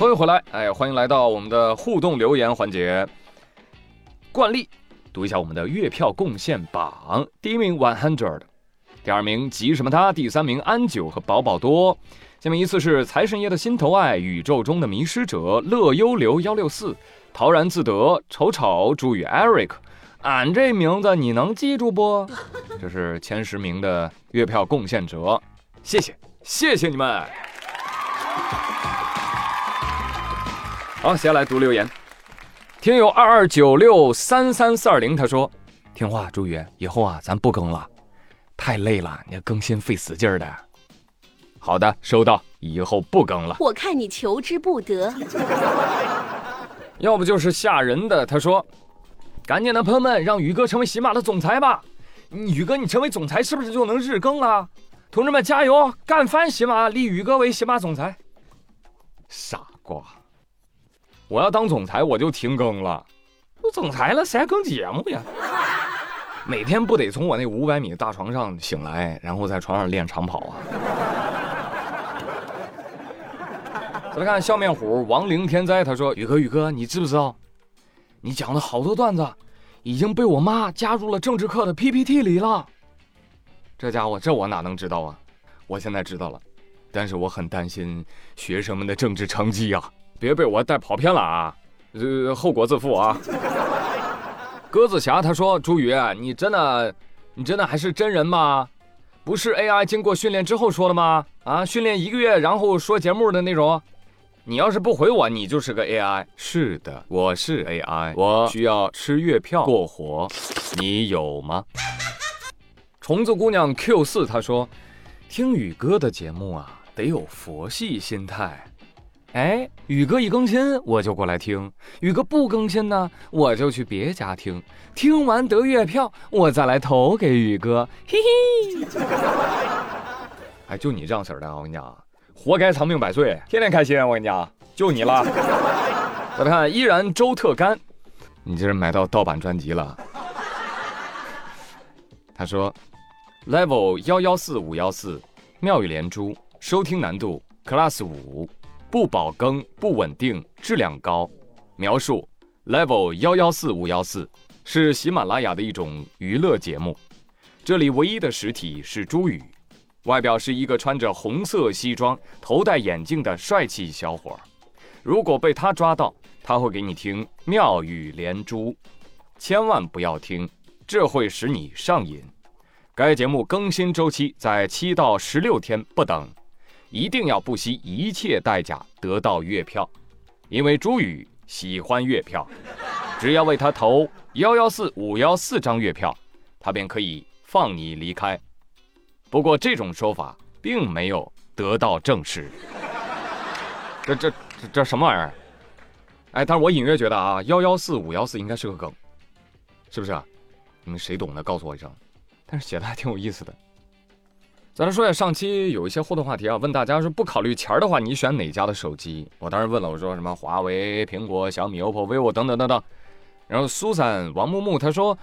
欢迎回来，哎，欢迎来到我们的互动留言环节。惯例，读一下我们的月票贡献榜。第一名 One Hundred，第二名急什么他，第三名安九和宝宝多。下面依次是财神爷的心头爱、宇宙中的迷失者、乐悠流幺六四、陶然自得、丑丑、朱宇 Eric。俺这名字你能记住不？这是前十名的月票贡献者，谢谢，谢谢你们。好，接下来读留言。听友二二九六三三四二零他说：“听话，朱宇，以后啊，咱不更了，太累了，你更新费死劲儿的。”好的，收到，以后不更了。我看你求之不得。要不就是吓人的。他说：“赶紧的，朋友们，让宇哥成为喜马的总裁吧！宇哥，你成为总裁是不是就能日更了？同志们，加油，干翻喜马，立宇哥为喜马总裁。”傻瓜。我要当总裁，我就停更了。都总裁了，谁还更节目呀？每天不得从我那五百米的大床上醒来，然后在床上练长跑啊？再来看笑面虎亡灵天灾，他说：“宇哥，宇哥，你知不知道？你讲的好多段子，已经被我妈加入了政治课的 PPT 里了。这家伙，这我哪能知道啊？我现在知道了，但是我很担心学生们的政治成绩呀。”别被我带跑偏了啊！呃，后果自负啊。鸽子侠他说：“朱宇，你真的，你真的还是真人吗？不是 AI 经过训练之后说的吗？啊，训练一个月然后说节目的那种。你要是不回我，你就是个 AI。是的，我是 AI，我需要吃月票过活，你有吗？”虫子姑娘 Q 四他说：“听宇哥的节目啊，得有佛系心态。”哎，宇哥一更新我就过来听，宇哥不更新呢，我就去别家听。听完得月票，我再来投给宇哥，嘿嘿。哎，就你这样式的啊，我跟你讲，活该长命百岁，天天开心。我跟你讲，就你了。再来看，依然周特干，你这是买到盗版专辑了。他说，level 幺幺四五幺四，妙语连珠，收听难度 class 五。不保更，不稳定，质量高。描述：level 幺幺四五幺四是喜马拉雅的一种娱乐节目。这里唯一的实体是朱宇，外表是一个穿着红色西装、头戴眼镜的帅气小伙。如果被他抓到，他会给你听妙语连珠，千万不要听，这会使你上瘾。该节目更新周期在七到十六天不等。一定要不惜一切代价得到月票，因为朱宇喜欢月票，只要为他投幺幺四五幺四张月票，他便可以放你离开。不过这种说法并没有得到证实。这这这这什么玩意儿？哎，但是我隐约觉得啊，幺幺四五幺四应该是个梗，是不是？你们谁懂的告诉我一声。但是写的还挺有意思的。咱来说下上期有一些互动话题啊，问大家说不考虑钱儿的话，你选哪家的手机？我当时问了，我说什么华为、苹果、小米、OPPO、vivo 等等等等。然后苏珊、王木木他说，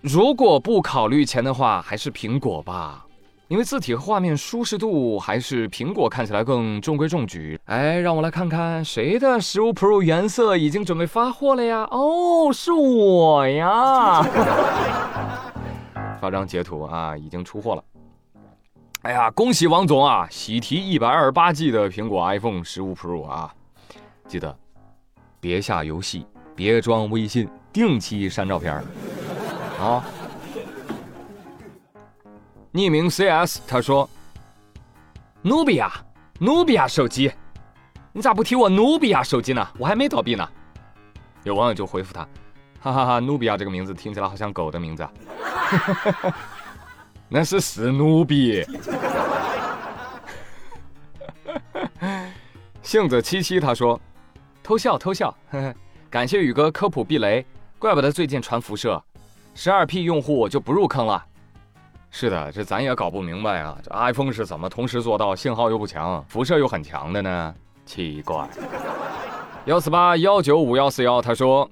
如果不考虑钱的话，还是苹果吧，因为字体和画面舒适度还是苹果看起来更中规中矩。哎，让我来看看谁的十五 Pro 原色已经准备发货了呀？哦，是我呀！发张截图啊，已经出货了。哎呀，恭喜王总啊！喜提一百二十八 G 的苹果 iPhone 十五 Pro 啊！记得别下游戏，别装微信，定期删照片啊！匿名 CS 他说：“努比亚，努比亚手机，你咋不提我努比亚手机呢？我还没倒闭呢。”有网友就回复他：“哈哈哈，努比亚这个名字听起来好像狗的名字。”那是史努比。杏子七七他说：“偷笑偷笑，呵呵，感谢宇哥科普避雷，怪不得最近传辐射，十二 P 用户就不入坑了。”是的，这咱也搞不明白啊，这 iPhone 是怎么同时做到信号又不强，辐射又很强的呢？奇怪。幺四八幺九五幺四幺他说：“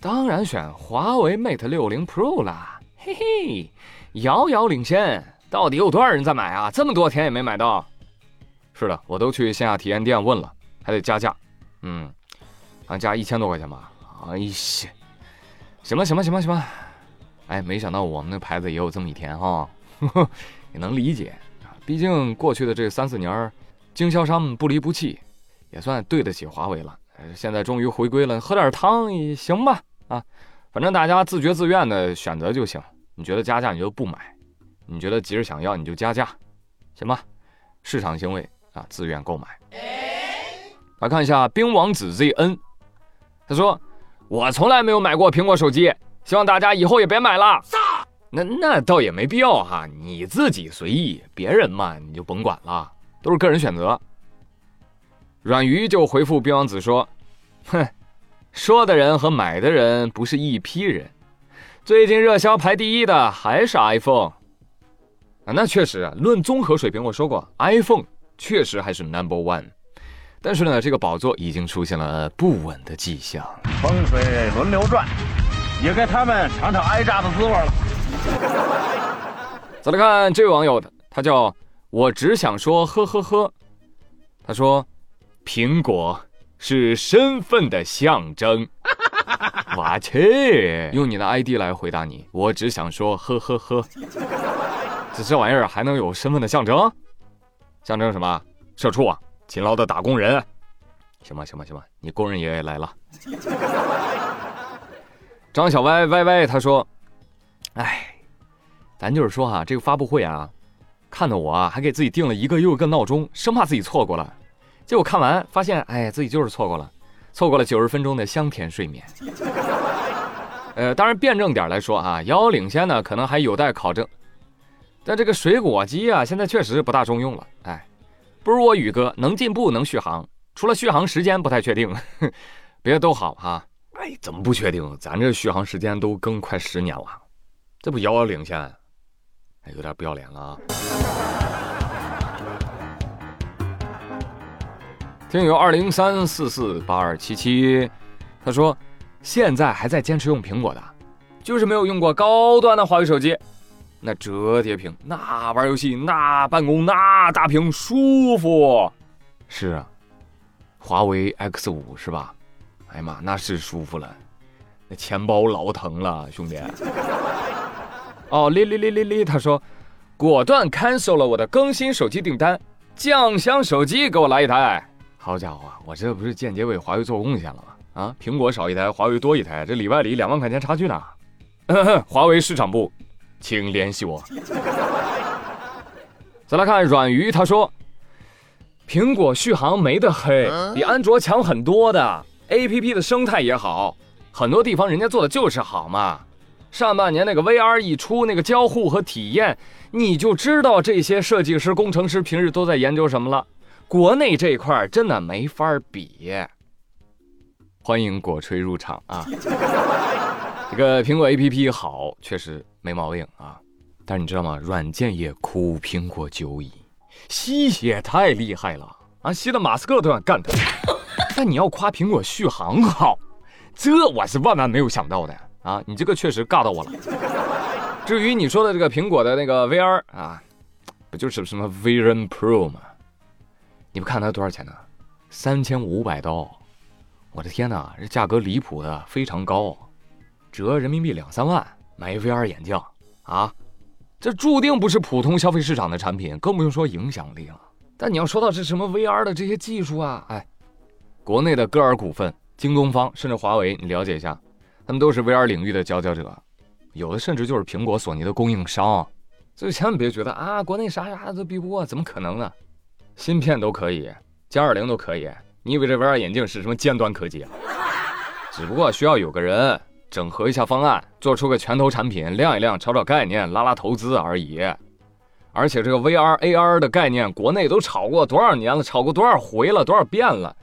当然选华为 Mate 六零 Pro 啦，嘿嘿。”遥遥领先，到底有多少人在买啊？这么多天也没买到。是的，我都去线下体验店问了，还得加价，嗯，好像加一千多块钱吧。哎呀，行吧行吧行吧行吧，哎，没想到我们那牌子也有这么一天哈，也能理解，毕竟过去的这三四年，经销商们不离不弃，也算对得起华为了。现在终于回归了，喝点汤也行吧？啊，反正大家自觉自愿的选择就行。你觉得加价你就不买，你觉得急着想要你就加价，行吧？市场行为啊，自愿购买。来看一下冰王子 ZN，他说。我从来没有买过苹果手机，希望大家以后也别买了。那那倒也没必要哈，你自己随意，别人嘛你就甭管了，都是个人选择。阮鱼就回复冰王子说：“哼，说的人和买的人不是一批人。最近热销排第一的还是 iPhone 啊，那确实啊，论综合水平，我说过 iPhone 确实还是 Number One。”但是呢，这个宝座已经出现了不稳的迹象。风水轮流转，也该他们尝尝挨炸的滋味了。再来看这位网友的，他叫我只想说呵呵呵。他说，苹果是身份的象征。我去，用你的 ID 来回答你。我只想说呵呵呵。这 这玩意儿还能有身份的象征？象征什么？社畜啊？勤劳的打工人，行吧，行吧，行吧，你工人爷爷来了。张小歪歪歪他说：“哎，咱就是说哈，这个发布会啊，看的我啊，还给自己定了一个又一个闹钟，生怕自己错过了。结果看完发现，哎，自己就是错过了，错过了九十分钟的香甜睡眠。呃，当然辩证点来说啊，遥遥领先呢，可能还有待考证。但这个水果机啊，现在确实不大中用了，哎。”不如我宇哥能进步能续航，除了续航时间不太确定，别的都好哈。哎，怎么不确定？咱这续航时间都更快十年了，这不遥遥领先？哎，有点不要脸了啊！听友二零三四四八二七七，他说现在还在坚持用苹果的，就是没有用过高端的华为手机。那折叠屏，那玩游戏，那办公，那大屏舒服。是啊，华为 X 五是吧？哎呀妈，那是舒服了。那钱包老疼了，兄弟。哦，哩哩哩哩哩，他说，果断 cancel 了我的更新手机订单，酱香手机给我来一台。好家伙，我这不是间接为华为做贡献了吗？啊，苹果少一台，华为多一台，这里外里两万块钱差距呢。华为市场部。请联系我。再来看软鱼，他说：“苹果续航没得黑，比安卓强很多的。A P P 的生态也好，很多地方人家做的就是好嘛。上半年那个 V R 一出，那个交互和体验，你就知道这些设计师、工程师平日都在研究什么了。国内这一块真的没法比。欢迎果吹入场啊！这个苹果 A P P 好，确实。”没毛病啊，但是你知道吗？软件也苦苹果久矣，吸血太厉害了啊，吸的马斯克都想干他。但你要夸苹果续航好，这我是万万没有想到的啊！你这个确实尬到我了。至于你说的这个苹果的那个 VR 啊，不就是什么 Vision Pro 吗？你不看它多少钱呢？三千五百刀！我的天哪，这价格离谱的非常高，折人民币两三万。买 VR 眼镜啊，这注定不是普通消费市场的产品，更不用说影响力了。但你要说到这什么 VR 的这些技术啊，哎，国内的歌尔股份、京东方甚至华为，你了解一下，他们都是 VR 领域的佼佼者，有的甚至就是苹果、索尼的供应商。所以千万别觉得啊，国内啥啥都比不过，怎么可能呢？芯片都可以，歼二零都可以，你以为这 VR 眼镜是什么尖端科技啊？只不过需要有个人。整合一下方案，做出个拳头产品，亮一亮，炒炒概念，拉拉投资而已。而且这个 VR、AR 的概念，国内都炒过多少年了，炒过多少回了，多少遍了。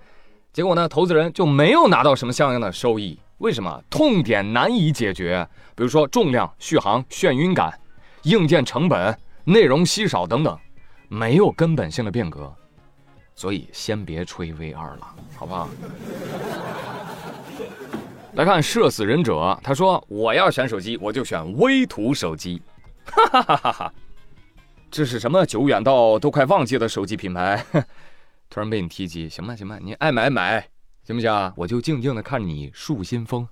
结果呢，投资人就没有拿到什么像样的收益。为什么？痛点难以解决，比如说重量、续航、眩晕感、硬件成本、内容稀少等等，没有根本性的变革。所以先别吹 V 二了，好不好？来看射死忍者，他说：“我要选手机，我就选微图手机。”哈哈哈哈哈！这是什么久远到都快忘记的手机品牌？突然被你提及，行吧行吧，你爱买买，行不行？我就静静的看你树新风。